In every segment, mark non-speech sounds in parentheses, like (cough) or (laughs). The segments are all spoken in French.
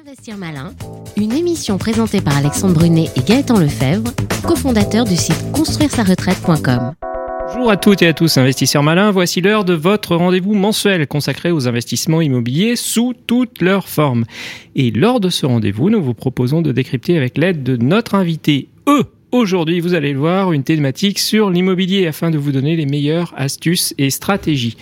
Investir Malin, une émission présentée par Alexandre Brunet et Gaëtan Lefebvre, cofondateurs du site construire-sa-retraite.com. Bonjour à toutes et à tous, investisseurs malins. Voici l'heure de votre rendez-vous mensuel consacré aux investissements immobiliers sous toutes leurs formes. Et lors de ce rendez-vous, nous vous proposons de décrypter avec l'aide de notre invité, eux, Aujourd'hui, vous allez le voir, une thématique sur l'immobilier afin de vous donner les meilleures astuces et stratégies.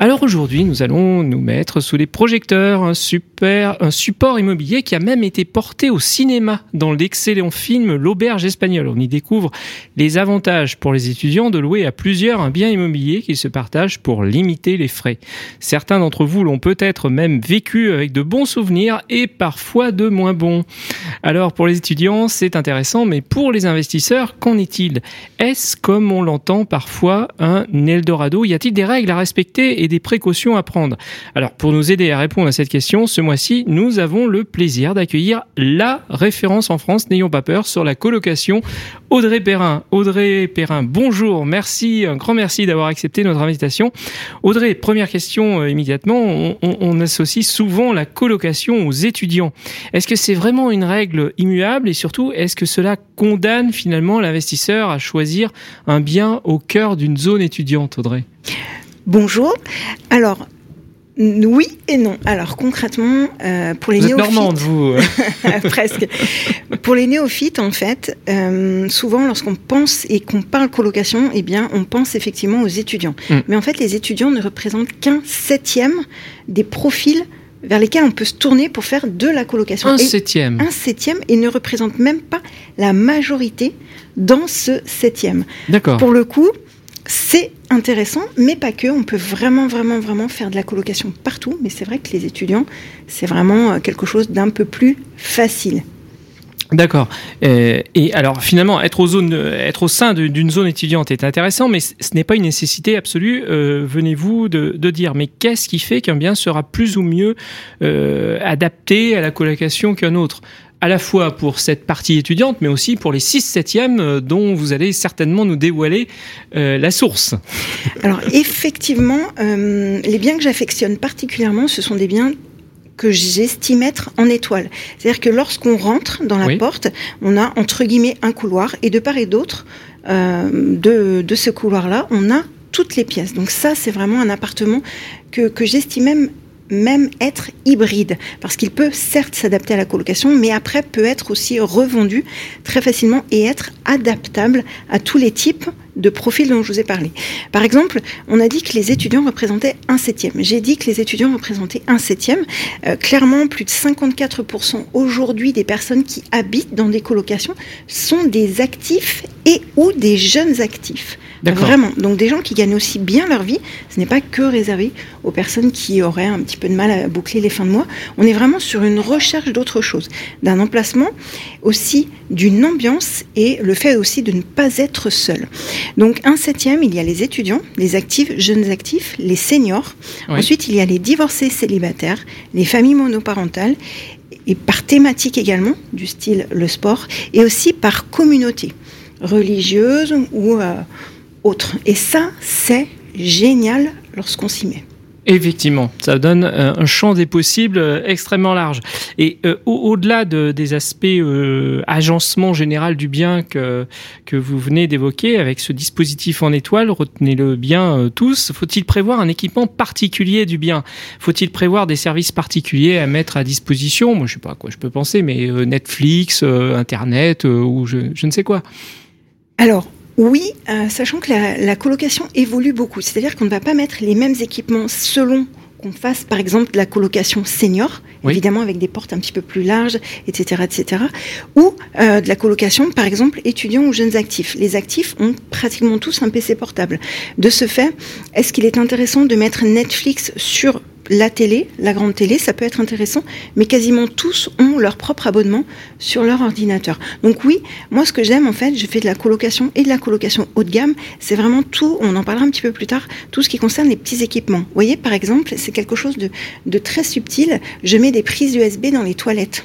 Alors aujourd'hui, nous allons nous mettre sous les projecteurs un super, un support immobilier qui a même été porté au cinéma dans l'excellent film L'auberge espagnole. On y découvre les avantages pour les étudiants de louer à plusieurs un bien immobilier qu'ils se partagent pour limiter les frais. Certains d'entre vous l'ont peut-être même vécu avec de bons souvenirs et parfois de moins bons. Alors pour les étudiants, c'est intéressant, mais pour les investisseurs, qu'en est-il? Est-ce comme on l'entend parfois un Eldorado? Y a-t-il des règles à respecter et des précautions à prendre? Alors pour nous aider à répondre à cette question, ce mois-ci, nous avons le plaisir d'accueillir la référence en France, n'ayons pas peur, sur la colocation, Audrey Perrin. Audrey Perrin, bonjour, merci, un grand merci d'avoir accepté notre invitation. Audrey, première question euh, immédiatement, on, on associe souvent la colocation aux étudiants. Est-ce que c'est vraiment une règle immuable et surtout, est-ce que cela condamne finalement l'investisseur à choisir un bien au cœur d'une zone étudiante, Audrey? Bonjour. Alors, oui et non. Alors concrètement, euh, pour les vous néophytes, normande, vous (laughs) (laughs) presque. Pour les néophytes, en fait, euh, souvent lorsqu'on pense et qu'on parle colocation, eh bien, on pense effectivement aux étudiants. Mm. Mais en fait, les étudiants ne représentent qu'un septième des profils vers lesquels on peut se tourner pour faire de la colocation. Un septième. Un septième et ne représente même pas la majorité dans ce septième. D'accord. Pour le coup, c'est intéressant, mais pas que. On peut vraiment, vraiment, vraiment faire de la colocation partout. Mais c'est vrai que les étudiants, c'est vraiment euh, quelque chose d'un peu plus facile. D'accord. Euh, et alors finalement, être, être au sein d'une zone étudiante est intéressant, mais ce n'est pas une nécessité absolue, euh, venez-vous de, dire. Mais qu'est-ce qui fait qu'un bien sera plus ou mieux euh, adapté à la colocation qu'un autre? À la fois pour cette partie étudiante, mais aussi pour les 6 septièmes euh, dont vous allez certainement nous dévoiler euh, la source. Alors effectivement, euh, les biens que j'affectionne particulièrement, ce sont des biens que j'estime être en étoile. C'est-à-dire que lorsqu'on rentre dans la Oui. porte, on a entre guillemets un couloir et de part et d'autre euh, de, de ce couloir-là, on a toutes les pièces. Donc ça, c'est vraiment un appartement que, que j'estime même même être hybride, parce qu'il peut certes s'adapter à la colocation, mais après peut être aussi revendu très facilement et être adaptable à tous les types de profils dont je vous ai parlé. Par exemple, on a dit que les étudiants représentaient un septième. J'ai dit que les étudiants représentaient un septième. Euh, clairement, plus de 54% aujourd'hui des personnes qui habitent dans des colocations sont des actifs et ou des jeunes actifs. D'accord. Vraiment. Donc des gens qui gagnent aussi bien leur vie. Ce n'est pas que réservé aux personnes qui auraient un petit peu de mal à boucler les fins de mois. On est vraiment sur une recherche d'autre chose, d'un emplacement, aussi d'une ambiance et le fait aussi de ne pas être seul. Donc un septième, il y a les étudiants, les actifs, jeunes actifs, les seniors. Oui. Ensuite, il y a les divorcés célibataires, les familles monoparentales et par thématique également, du style le sport, et aussi par communauté religieuse ou euh, autre. Et ça, c'est génial lorsqu'on s'y met. Effectivement, ça donne euh, un champ des possibles euh, extrêmement large. Et euh, au- au-delà de, des aspects euh, agencement général du bien que, que vous venez d'évoquer avec ce dispositif en étoile, retenez-le bien tous, faut-il prévoir un équipement particulier du bien? Faut-il prévoir des services particuliers à mettre à disposition? Moi, je sais pas à quoi je peux penser, mais Netflix, Internet ou je, je ne sais quoi. Alors, oui, euh, sachant que la, la colocation évolue beaucoup, c'est-à-dire qu'on ne va pas mettre les mêmes équipements selon qu'on fasse par exemple de la colocation senior, Oui. évidemment avec des portes un petit peu plus larges, etc., etc., ou euh, de la colocation par exemple étudiants ou jeunes actifs. Les actifs ont pratiquement tous un PC portable. De ce fait, est-ce qu'il est intéressant de mettre Netflix sur la télé, la grande télé, ça peut être intéressant, mais quasiment tous ont leur propre abonnement sur leur ordinateur. Donc oui, moi ce que j'aime en fait, je fais de la colocation et de la colocation haut de gamme, c'est vraiment tout, on en parlera un petit peu plus tard, tout ce qui concerne les petits équipements. Vous voyez par exemple, c'est quelque chose de, de très subtil, je mets des prises USB dans les toilettes.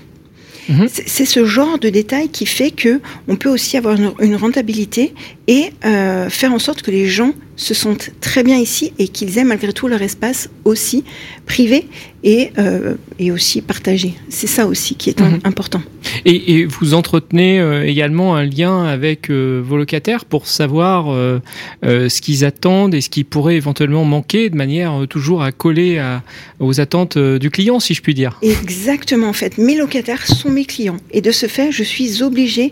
Mhm. C'est ce genre de détail qui fait que on peut aussi avoir une rentabilité et euh, faire en sorte que les gens se sentent très bien ici et qu'ils aient malgré tout leur espace aussi privé et, euh, et aussi partager. C'est ça aussi qui est Mhm. important. Et, et vous entretenez euh, également un lien avec vos locataires pour savoir ce qu'ils attendent et ce qui pourrait éventuellement manquer de manière toujours à coller à- aux attentes du client, si je puis dire. Exactement, en fait. Mes locataires sont mes clients. Et de ce fait, je suis obligée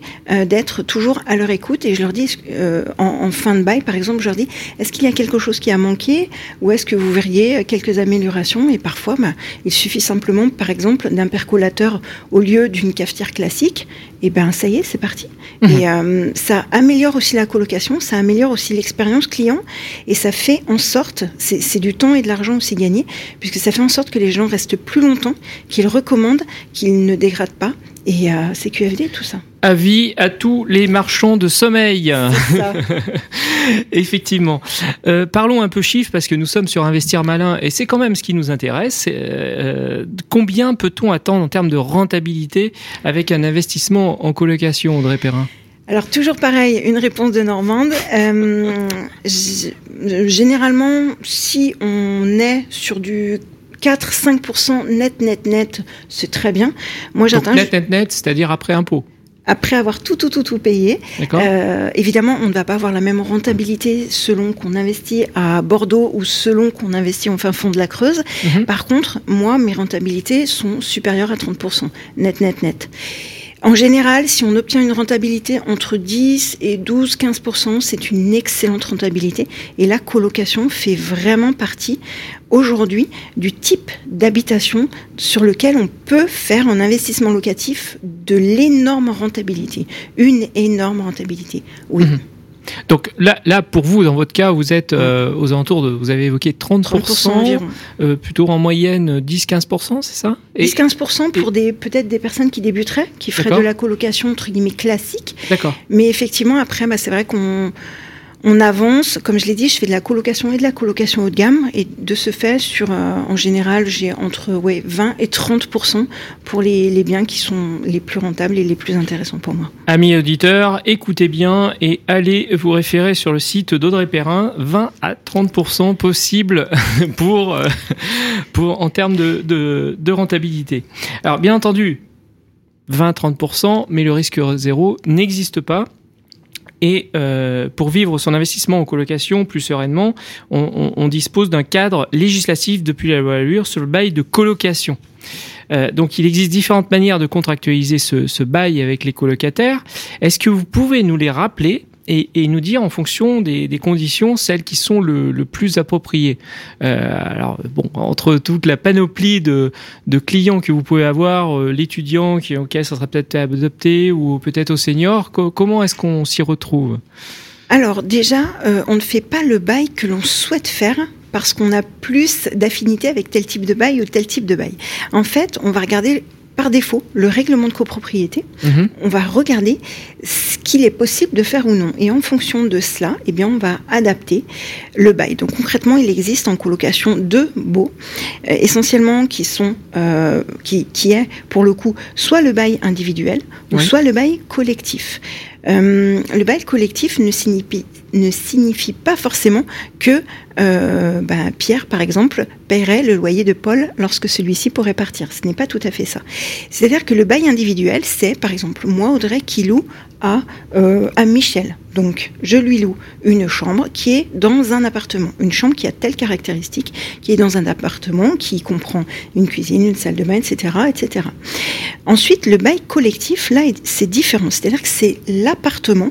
d'être toujours à leur écoute. Et je leur dis, euh, en, en fin de bail, par exemple, je leur dis, est-ce qu'il y a quelque chose qui a manqué Ou est-ce que vous verriez quelques améliorations? Et parfois, bah, il suffit simplement, par exemple, d'un percolateur au lieu d'une cafetière classique. Et ben, ça y est, c'est parti. Mhm. Et euh, ça améliore aussi la colocation, ça améliore aussi l'expérience client. Et ça fait en sorte, c'est c'est du temps et de l'argent aussi gagné, puisque ça fait en sorte que les gens restent plus longtemps, qu'ils recommandent, qu'ils ne dégradent pas. Et euh, c'est QFD tout ça. Avis à tous les marchands de sommeil. Ça. (laughs) Effectivement. Euh, parlons un peu chiffres parce que nous sommes sur Investir Malin et c'est quand même ce qui nous intéresse. Euh, combien peut-on attendre en termes de rentabilité avec un investissement en colocation, Audrey Perrin? Alors toujours pareil, une réponse de Normande. Euh, généralement, si on est sur du 4-5% net, net, net, c'est très bien. Moi, j'atteins net, net, net, c'est-à-dire après impôt. après avoir tout, tout, tout, tout payé. Euh, évidemment, on ne va pas avoir la même rentabilité selon qu'on investit à Bordeaux ou selon qu'on investit en fin fond de la Creuse. Mhm. Par contre, moi, mes rentabilités sont supérieures à 30%, net, net, net. En général, si on obtient une rentabilité entre 10 et 12, 15%, c'est une excellente rentabilité. Et la colocation fait vraiment partie aujourd'hui du type d'habitation sur lequel on peut faire en investissement locatif de l'énorme rentabilité. Une énorme rentabilité. Oui. Mhm. Donc là, là, pour vous, dans votre cas, vous êtes euh, aux alentours de, vous avez évoqué 30%, 30% environ. euh, plutôt en moyenne 10-15%, c'est ça? Et- 10-15% pour des peut-être des personnes qui débuteraient, qui feraient de la colocation entre guillemets classique. D'accord. Mais effectivement, après, bah, c'est vrai qu'on on avance. Comme je l'ai dit, je fais de la colocation et de la colocation haut de gamme. Et de ce fait, euh, en général, j'ai entre ouais, 20 et 30% pour les, biens qui sont les plus rentables et les plus intéressants pour moi. Amis auditeurs, écoutez bien et allez vous référer sur le site d'Audrey Perrin, 20 à 30% possible (laughs) pour, euh, pour, en termes de, de, de rentabilité. Alors bien entendu, 20-30%, mais le risque zéro n'existe pas. Et euh, pour vivre son investissement en colocation plus sereinement, on, dispose d'un cadre législatif depuis la loi Allure sur le bail de colocation. Euh, donc il existe différentes manières de contractualiser ce, ce bail avec les colocataires. Est-ce que vous pouvez nous les rappeler et, nous dire en fonction des, conditions celles qui sont le, plus appropriées Euh, Alors bon, entre toute la panoplie de, clients que vous pouvez avoir, euh, l'étudiant qui auquel ça serait peut-être adopté ou peut-être au senior, co- comment est-ce qu'on s'y retrouve? Alors déjà, euh, on ne fait pas le bail que l'on souhaite faire parce qu'on a plus d'affinité avec tel type de bail ou tel type de bail. En fait, on va regarder par défaut le règlement de copropriété. Mhm. On va regarder ce qu'il est possible de faire ou non. Et en fonction de cela, eh bien, on va adapter le bail. Donc concrètement, il existe en colocation deux baux, euh, essentiellement qui sont, euh, qui, qui est pour le coup soit le bail individuel ou soit le bail collectif. Euh, le bail collectif ne signifie, ne signifie pas forcément que euh, bah, Pierre, par exemple, paierait le loyer de Paul lorsque celui-ci pourrait partir. Ce n'est pas tout à fait ça. C'est-à-dire que le bail individuel, c'est, par exemple, moi, Audrey, qui loue à, euh, à Michel. Donc, je lui loue une chambre qui est dans un appartement. Une chambre qui a telle caractéristique, qui est dans un appartement, qui comprend une cuisine, une salle de bain, etc., etc. Ensuite, le bail collectif, là, c'est différent. C'est-à-dire que c'est l'appartement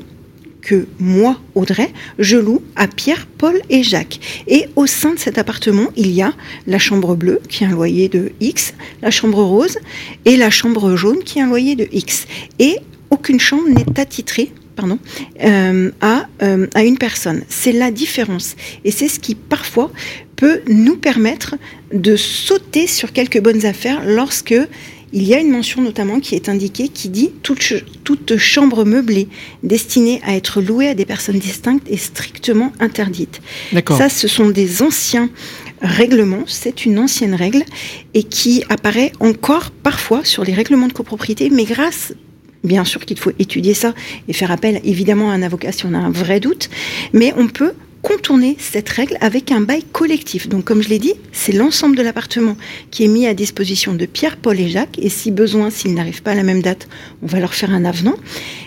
que moi, Audrey, je loue à Pierre, Paul et Jacques. Et au sein de cet appartement, il y a la chambre bleue, qui a un loyer de X, la chambre rose, et la chambre jaune, qui a un loyer de X. Et aucune chambre n'est attitrée pardon, euh, à, euh, à une personne. C'est la différence. Et c'est ce qui, parfois, peut nous permettre de sauter sur quelques bonnes affaires lorsque il y a une mention notamment qui est indiquée qui dit toute, ch- toute chambre meublée destinée à être louée à des personnes distinctes est strictement interdite. Ça, ce sont des anciens règlements, c'est une ancienne règle et qui apparaît encore parfois sur les règlements de copropriété, mais grâce, bien sûr qu'il faut étudier ça et faire appel évidemment à un avocat si on a un vrai doute, mais on peut contourner cette règle avec un bail collectif. Donc, comme je l'ai dit, c'est l'ensemble de l'appartement qui est mis à disposition de Pierre, Paul et Jacques. Et si besoin, s'ils n'arrivent pas à la même date, on va leur faire un avenant.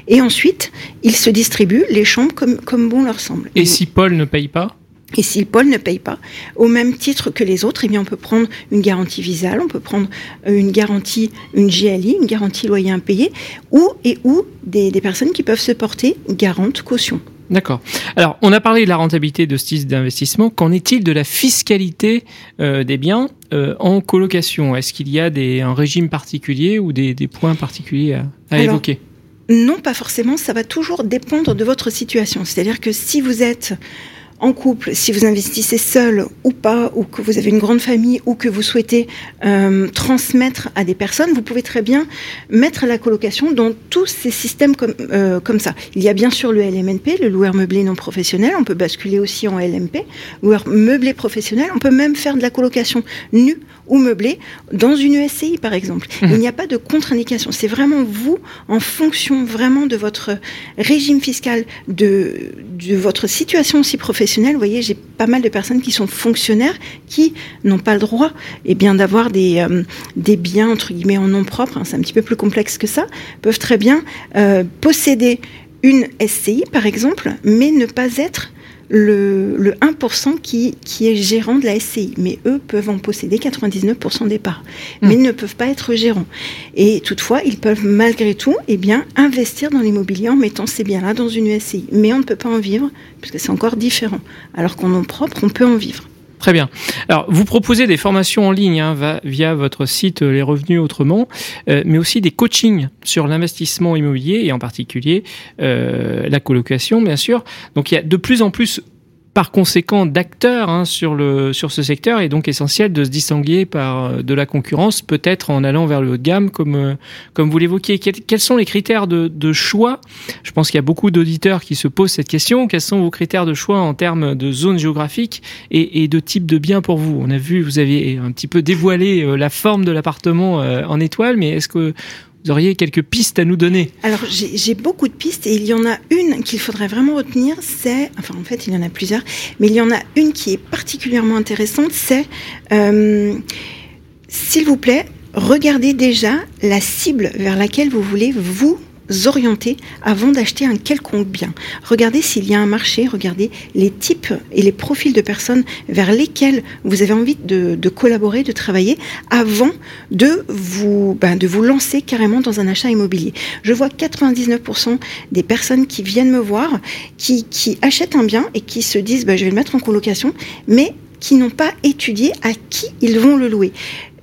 Et ensuite, ils se distribuent les chambres comme, comme bon leur semble. Et si Paul ne paye pas? Et si Paul ne paye pas, au même titre que les autres, eh bien, on peut prendre une garantie visale, on peut prendre euh, une garantie, une GLI, une garantie loyer impayé, ou et ou des, des personnes qui peuvent se porter garante caution. D'accord. Alors, on a parlé de la rentabilité de ce type d'investissement. Qu'en est-il de la fiscalité euh, des biens euh, en colocation? Est-ce qu'il y a des, un régime particulier ou des, des points particuliers à, à Alors, évoquer? Non, pas forcément. Ça va toujours dépendre de votre situation. C'est-à-dire que si vous êtes en couple, si vous investissez seul ou pas, ou que vous avez une grande famille, ou que vous souhaitez euh, transmettre à des personnes, vous pouvez très bien mettre la colocation dans tous ces systèmes comme, euh, comme ça. Il y a bien sûr le LMNP, le loueur meublé non professionnel, on peut basculer aussi en LMP, loueur meublé professionnel, on peut même faire de la colocation nue ou meublée dans une ESCI par exemple. Mhm. Il n'y a pas de contre-indication, c'est vraiment vous, en fonction vraiment de votre régime fiscal, de, de votre situation aussi professionnelle, vous voyez, j'ai pas mal de personnes qui sont fonctionnaires qui n'ont pas le droit eh bien, d'avoir des, euh, des biens, entre guillemets, en nom propre, hein, c'est un petit peu plus complexe que ça, peuvent très bien euh, posséder une SCI, par exemple, mais ne pas être le, le 1% qui, qui est gérant de la SCI. Mais eux peuvent en posséder 99% des parts, mais ne peuvent pas être gérants. Et toutefois, ils peuvent malgré tout eh bien, investir dans l'immobilier en mettant ces biens-là dans une SCI. Mais on ne peut pas en vivre, puisque c'est encore différent. Alors qu'en nom propre, on peut en vivre. Très bien. Alors, vous proposez des formations en ligne hein, via votre site euh, Les Revenus Autrement, euh, mais aussi des coachings sur l'investissement immobilier et en particulier euh, la colocation, bien sûr. Donc, il y a de plus en plus, par conséquent, d'acteurs hein, sur, le, sur ce secteur et donc essentiel de se distinguer par euh, de la concurrence, peut-être en allant vers le haut de gamme, comme, euh, comme vous l'évoquiez. Quels, quels sont les critères de, de choix? Je pense qu'il y a beaucoup d'auditeurs qui se posent cette question. Quels sont vos critères de choix en termes de zone géographique et, et de type de bien pour vous? On a vu, vous aviez un petit peu dévoilé euh, la forme de l'appartement en étoile, mais est-ce que vous auriez quelques pistes à nous donner. Alors j'ai beaucoup de pistes et il y en a une qu'il faudrait vraiment retenir, c'est, enfin en fait il y en a plusieurs, mais il y en a une qui est particulièrement intéressante, c'est, euh, s'il vous plaît, regardez déjà la cible vers laquelle vous voulez vous orienter avant d'acheter un quelconque bien. Regardez s'il y a un marché, regardez les types et les profils de personnes vers lesquels vous avez envie de, collaborer, de travailler avant de vous, ben, de vous lancer carrément dans un achat immobilier. Je vois 99% des personnes qui viennent me voir, qui, qui achètent un bien et qui se disent ben, je vais le mettre en colocation, mais qui n'ont pas étudié à qui ils vont le louer.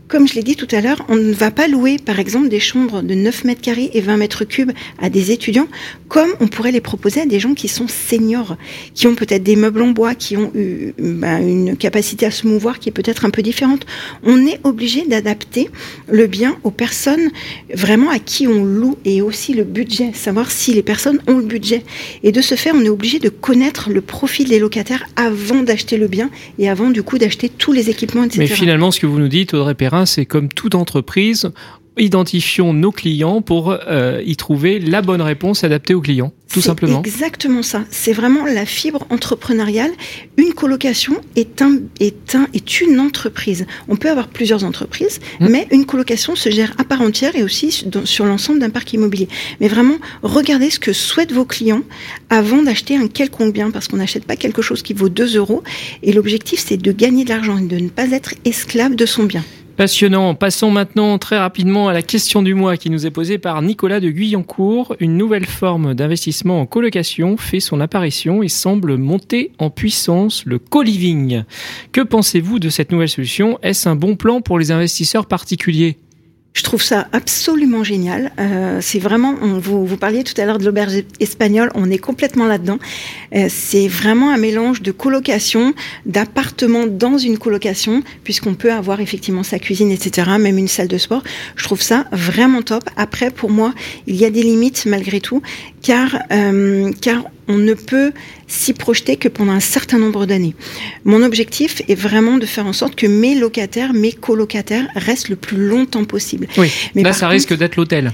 Comme je l'ai dit tout à l'heure, on ne va pas louer, par exemple, des chambres de 9 mètres carrés et 20 mètres cubes à des étudiants, comme on pourrait les proposer à des gens qui sont seniors, qui ont peut-être des meubles en bois, qui ont eu, ben, une capacité à se mouvoir qui est peut-être un peu différente. On est obligé d'adapter le bien aux personnes vraiment à qui on loue et aussi le budget, savoir si les personnes ont le budget. Et de ce fait, on est obligé de connaître le profil des locataires avant d'acheter le bien et avant du coup d'acheter tous les équipements, etc. Mais finalement, ce que vous nous dites, Audrey Perrin, c'est comme toute entreprise, identifions nos clients pour euh, y trouver la bonne réponse adaptée aux clients, tout C'est simplement. Exactement ça. C'est vraiment la fibre entrepreneuriale. Une colocation est, un, est, un, est une entreprise. On peut avoir plusieurs entreprises, Mm. mais une colocation se gère à part entière et aussi sur, sur l'ensemble d'un parc immobilier. Mais vraiment, regardez ce que souhaitent vos clients avant d'acheter un quelconque bien, parce qu'on n'achète pas quelque chose qui vaut 2 euros. Et l'objectif, c'est de gagner de l'argent et de ne pas être esclave de son bien. Passionnant. Passons maintenant très rapidement à la question du mois qui nous est posée par Nicolas de Guyancourt. Une nouvelle forme d'investissement en colocation fait son apparition et semble monter en puissance, le co-living. Que pensez-vous de cette nouvelle solution? Est-ce un bon plan pour les investisseurs particuliers? Je trouve ça absolument génial. Euh, c'est vraiment, vous, vous parliez tout à l'heure de l'auberge espagnole, on est complètement là-dedans. Euh, c'est vraiment un mélange de colocation, d'appartement dans une colocation, puisqu'on peut avoir effectivement sa cuisine, etc., même une salle de sport. Je trouve ça vraiment top. Après, pour moi, il y a des limites malgré tout. Car, euh, car on ne peut s'y projeter que pendant un certain nombre d'années. Mon objectif est vraiment de faire en sorte que mes locataires, mes colocataires restent le plus longtemps possible. Oui, Mais là, ça risque d'être l'hôtel.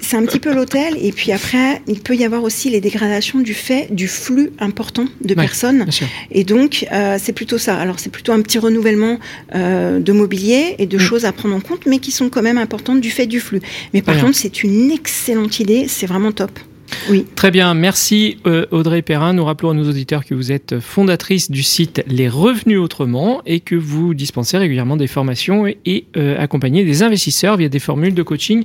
C'est un petit peu l'hôtel. Et puis après, il peut y avoir aussi les dégradations du fait du flux important de personnes. Et donc, euh, c'est plutôt ça. Alors, c'est plutôt un petit renouvellement euh, de mobilier et de mm. choses à prendre en compte, mais qui sont quand même importantes du fait du flux. Mais par contre, c'est une excellente idée. C'est vraiment top. Très bien, merci euh, Audrey Perrin. Nous rappelons à nos auditeurs que vous êtes fondatrice du site Les Revenus Autrement et que vous dispensez régulièrement des formations et, euh, accompagnez des investisseurs via des formules de coaching.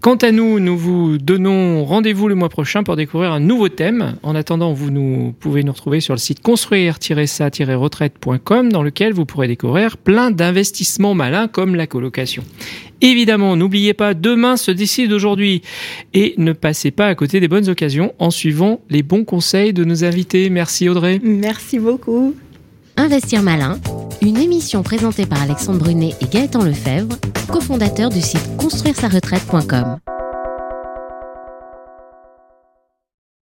Quant à nous, nous vous donnons rendez-vous le mois prochain pour découvrir un nouveau thème. En attendant, vous nous, pouvez nous retrouver sur le site construire-ça-retraite.com dans lequel vous pourrez découvrir plein d'investissements malins comme la colocation. Évidemment, n'oubliez pas, demain se décide aujourd'hui et ne passez pas à côté des bonnes occasions en suivant les bons conseils de nos invités. Merci Audrey. Merci beaucoup. Investir malin, une émission présentée par Alexandre Brunet et Gaëtan Lefebvre, cofondateurs du site construire-sa-retraite.com.